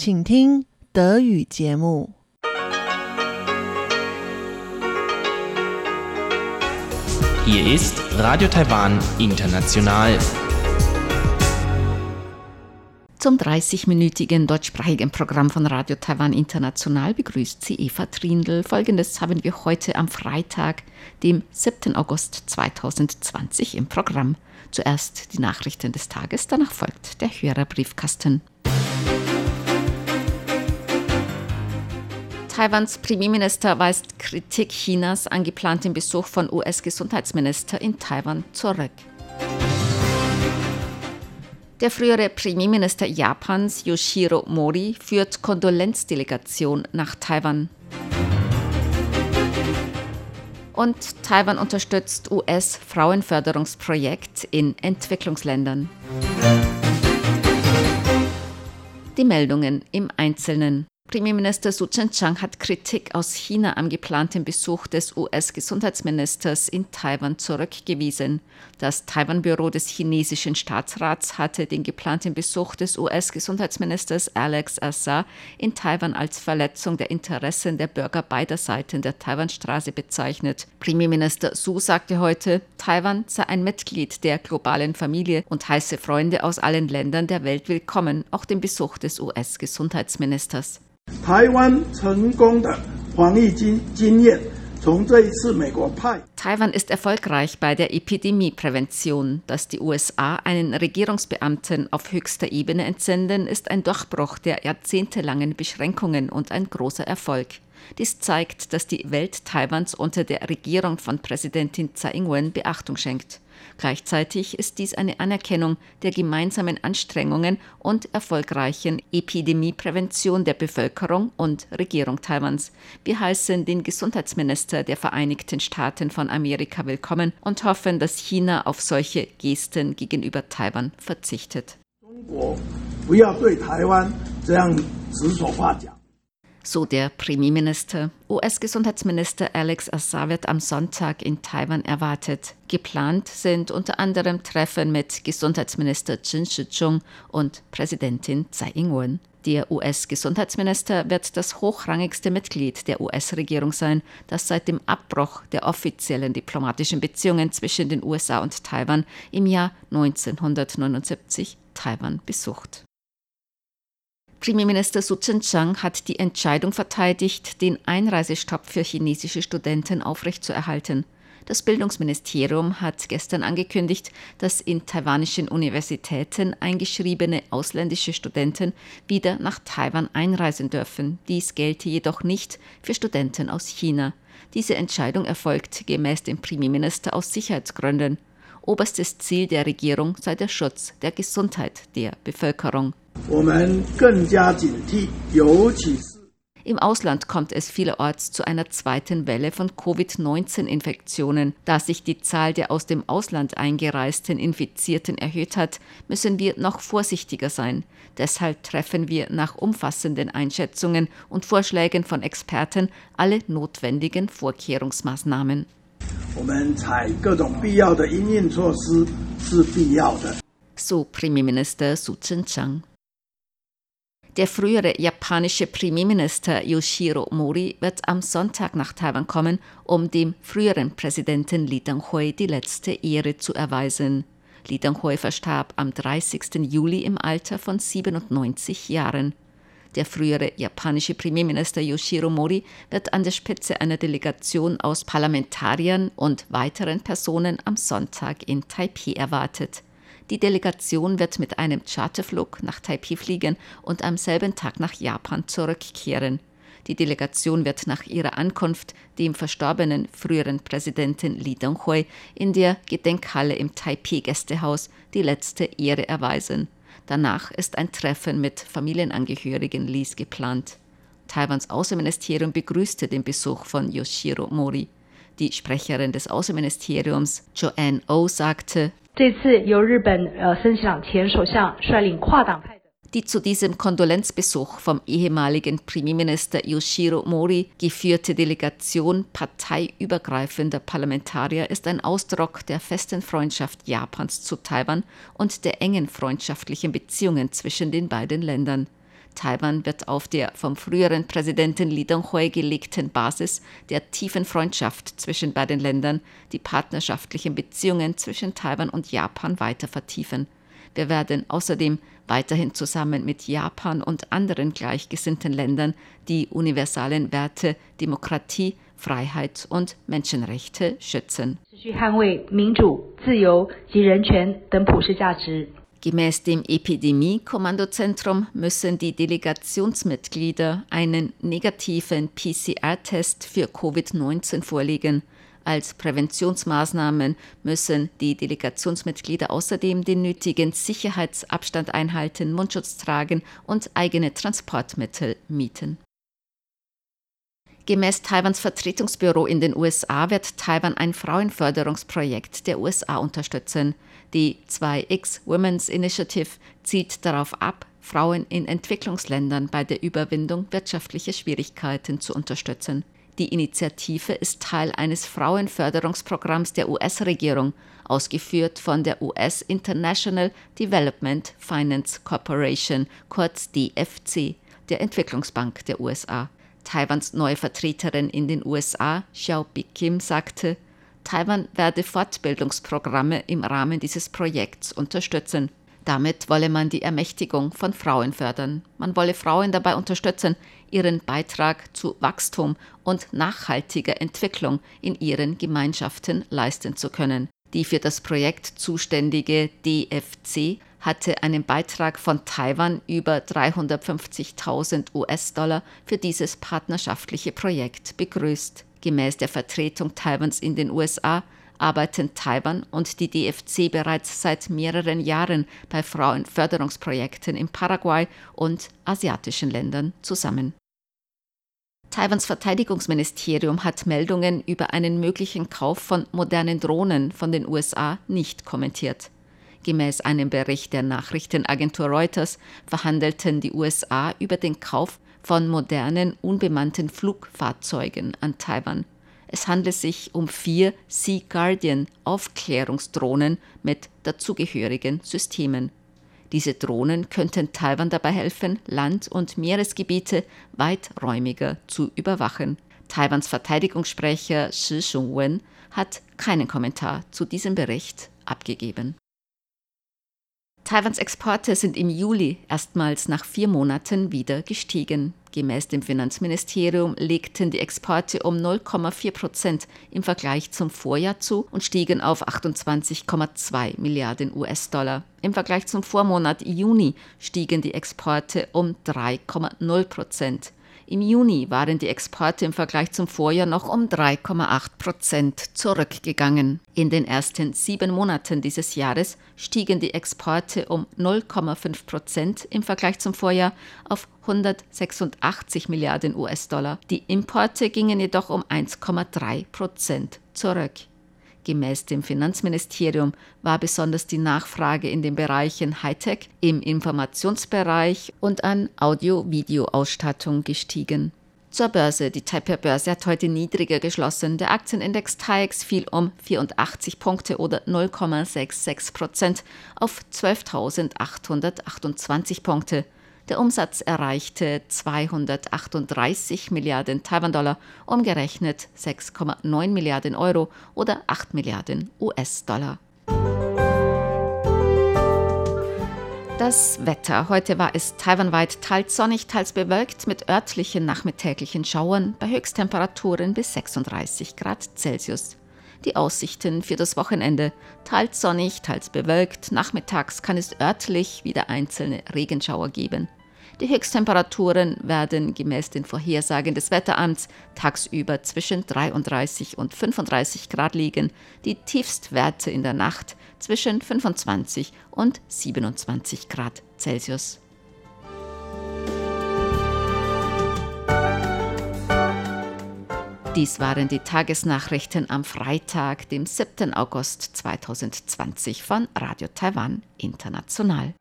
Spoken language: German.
请听德语节目。Hier ist Radio Taiwan International. Zum 30-minütigen deutschsprachigen Programm von Radio Taiwan International begrüßt sie Eva Trindl. Folgendes haben wir heute am Freitag, dem 7. August 2020 im Programm. Zuerst die Nachrichten des Tages, danach folgt der Hörerbriefkasten. Taiwans Premierminister weist Kritik Chinas an geplanten Besuch von US-Gesundheitsminister in Taiwan zurück. Der frühere Premierminister Japans Yoshiro Mori führt Kondolenzdelegation nach Taiwan. Und Taiwan unterstützt US-Frauenförderungsprojekt in Entwicklungsländern. Die Meldungen im Einzelnen. Premierminister Su Chen-chang hat Kritik aus China am geplanten Besuch des US-Gesundheitsministers in Taiwan zurückgewiesen. Das Taiwan-Büro des chinesischen Staatsrats hatte den geplanten Besuch des US-Gesundheitsministers Alex Azar in Taiwan als Verletzung der Interessen der Bürger beider Seiten der Taiwanstraße bezeichnet. Premierminister Su sagte heute, Taiwan sei ein Mitglied der globalen Familie und heiße Freunde aus allen Ländern der Welt willkommen, auch den Besuch des US-Gesundheitsministers. 台湾成功的防疫经经验，从这一次美国派 Taiwan ist erfolgreich bei der Epidemieprävention. Dass die USA einen Regierungsbeamten auf höchster Ebene entsenden, ist ein Durchbruch der jahrzehntelangen Beschränkungen und ein großer Erfolg. Dies zeigt, dass die Welt Taiwans unter der Regierung von Präsidentin Tsai Ing-wen Beachtung schenkt. Gleichzeitig ist dies eine Anerkennung der gemeinsamen Anstrengungen und erfolgreichen Epidemieprävention der Bevölkerung und Regierung Taiwans. Wir heißen den Gesundheitsminister der Vereinigten Staaten von Amerika willkommen und hoffen, dass China auf solche Gesten gegenüber Taiwan verzichtet. 中国不要对台湾这样指手画脚。 So der Premierminister. US-Gesundheitsminister Alex Azar wird am Sonntag in Taiwan erwartet. Geplant sind unter anderem Treffen mit Gesundheitsminister Chen Shih-chung und Präsidentin Tsai Ing-wen. Der US-Gesundheitsminister wird das hochrangigste Mitglied der US-Regierung sein, das seit dem Abbruch der offiziellen diplomatischen Beziehungen zwischen den USA und Taiwan im Jahr 1979 Taiwan besucht. Premierminister Su Chen-chang hat die Entscheidung verteidigt, den Einreisestopp für chinesische Studenten aufrechtzuerhalten. Das Bildungsministerium hat gestern angekündigt, dass in taiwanischen Universitäten eingeschriebene ausländische Studenten wieder nach Taiwan einreisen dürfen. Dies gelte jedoch nicht für Studenten aus China. Diese Entscheidung erfolgt gemäß dem Premierminister aus Sicherheitsgründen. Oberstes Ziel der Regierung sei der Schutz der Gesundheit der Bevölkerung. Im Ausland kommt es vielerorts zu einer zweiten Welle von Covid-19-Infektionen. Da sich die Zahl der aus dem Ausland eingereisten Infizierten erhöht hat, müssen wir noch vorsichtiger sein. Deshalb treffen wir nach umfassenden Einschätzungen und Vorschlägen von Experten alle notwendigen Vorkehrungsmaßnahmen. So Premierminister Su Chen Chang. Der frühere japanische Premierminister Yoshiro Mori wird am Sonntag nach Taiwan kommen, um dem früheren Präsidenten Lee Teng-hui die letzte Ehre zu erweisen. Lee Teng-hui verstarb am 30. Juli im Alter von 97 Jahren. Der frühere japanische Premierminister Yoshiro Mori wird an der Spitze einer Delegation aus Parlamentariern und weiteren Personen am Sonntag in Taipei erwartet. Die Delegation wird mit einem Charterflug nach Taipei fliegen und am selben Tag nach Japan zurückkehren. Die Delegation wird nach ihrer Ankunft dem verstorbenen früheren Präsidenten Lee Dong-hui in der Gedenkhalle im Taipei-Gästehaus die letzte Ehre erweisen. Danach ist ein Treffen mit Familienangehörigen Lees geplant. Taiwans Außenministerium begrüßte den Besuch von Yoshiro Mori. Die Sprecherin des Außenministeriums Joanne O sagte, 这次由日本呃森喜朗前首相率领跨党派的。 Die zu diesem Kondolenzbesuch vom ehemaligen Premierminister Yoshiro Mori geführte Delegation parteiübergreifender Parlamentarier ist ein Ausdruck der festen Freundschaft Japans zu Taiwan und der engen freundschaftlichen Beziehungen zwischen den beiden Ländern. Taiwan wird auf der vom früheren Präsidenten Li Donghui gelegten Basis der tiefen Freundschaft zwischen beiden Ländern die partnerschaftlichen Beziehungen zwischen Taiwan und Japan weiter vertiefen. Wir werden außerdem weiterhin zusammen mit Japan und anderen gleichgesinnten Ländern die universalen Werte Demokratie, Freiheit und Menschenrechte schützen. Gemäß dem Epidemie-Kommandozentrum müssen die Delegationsmitglieder einen negativen PCR-Test für Covid-19 vorlegen. Als Präventionsmaßnahmen müssen die Delegationsmitglieder außerdem den nötigen Sicherheitsabstand einhalten, Mundschutz tragen und eigene Transportmittel mieten. Gemäß Taiwans Vertretungsbüro in den USA wird Taiwan ein Frauenförderungsprojekt der USA unterstützen. Die 2X Women's Initiative zielt darauf ab, Frauen in Entwicklungsländern bei der Überwindung wirtschaftlicher Schwierigkeiten zu unterstützen. Die Initiative ist Teil eines Frauenförderungsprogramms der US-Regierung, ausgeführt von der US International Development Finance Corporation, kurz DFC, der Entwicklungsbank der USA. Taiwans neue Vertreterin in den USA, Xiao Bikim, sagte, Taiwan werde Fortbildungsprogramme im Rahmen dieses Projekts unterstützen. Damit wolle man die Ermächtigung von Frauen fördern. Man wolle Frauen dabei unterstützen, ihren Beitrag zu Wachstum und nachhaltiger Entwicklung in ihren Gemeinschaften leisten zu können. Die für das Projekt zuständige DFC hatte einen Beitrag von Taiwan über 350.000 US-Dollar für dieses partnerschaftliche Projekt begrüßt. Gemäß der Vertretung Taiwans in den USA arbeiten Taiwan und die DFC bereits seit mehreren Jahren bei Frauenförderungsprojekten in Paraguay und asiatischen Ländern zusammen. Taiwans Verteidigungsministerium hat Meldungen über einen möglichen Kauf von modernen Drohnen von den USA nicht kommentiert. Gemäß einem Bericht der Nachrichtenagentur Reuters verhandelten die USA über den Kauf von modernen unbemannten Flugfahrzeugen an Taiwan. Es handelt sich um vier Sea Guardian Aufklärungsdrohnen mit dazugehörigen Systemen. Diese Drohnen könnten Taiwan dabei helfen, Land- und Meeresgebiete weiträumiger zu überwachen. Taiwans Verteidigungssprecher Shi Shungwen hat keinen Kommentar zu diesem Bericht abgegeben. Taiwans Exporte sind im Juli erstmals nach vier Monaten wieder gestiegen. Gemäß dem Finanzministerium legten die Exporte um 0,4 Prozent im Vergleich zum Vorjahr zu und stiegen auf 28,2 Milliarden US-Dollar. Im Vergleich zum Vormonat Juni stiegen die Exporte um 3,0 Prozent. Im Juni waren die Exporte im Vergleich zum Vorjahr noch um 3,8 Prozent zurückgegangen. In den ersten sieben Monaten dieses Jahres stiegen die Exporte um 0,5 Prozent im Vergleich zum Vorjahr auf 186 Milliarden US-Dollar. Die Importe gingen jedoch um 1,3 Prozent zurück. Gemäß dem Finanzministerium war besonders die Nachfrage in den Bereichen Hightech, im Informationsbereich und an Audio-Video-Ausstattung gestiegen. Zur Börse. Die Taipei-Börse hat heute niedriger geschlossen. Der Aktienindex TAIEX fiel um 84 Punkte oder 0,66 Prozent auf 12.828 Punkte. Der Umsatz erreichte 238 Milliarden Taiwan-Dollar, umgerechnet 6,9 Milliarden Euro oder 8 Milliarden US-Dollar. Das Wetter. Heute war es taiwanweit teils sonnig, teils bewölkt mit örtlichen nachmittäglichen Schauern bei Höchsttemperaturen bis 36 Grad Celsius. Die Aussichten für das Wochenende. Teils sonnig, teils bewölkt. Nachmittags kann es örtlich wieder einzelne Regenschauer geben. Die Höchsttemperaturen werden gemäß den Vorhersagen des Wetteramts tagsüber zwischen 33 und 35 Grad liegen, die Tiefstwerte in der Nacht zwischen 25 und 27 Grad Celsius. Dies waren die Tagesnachrichten am Freitag, dem 7. August 2020 von Radio Taiwan International.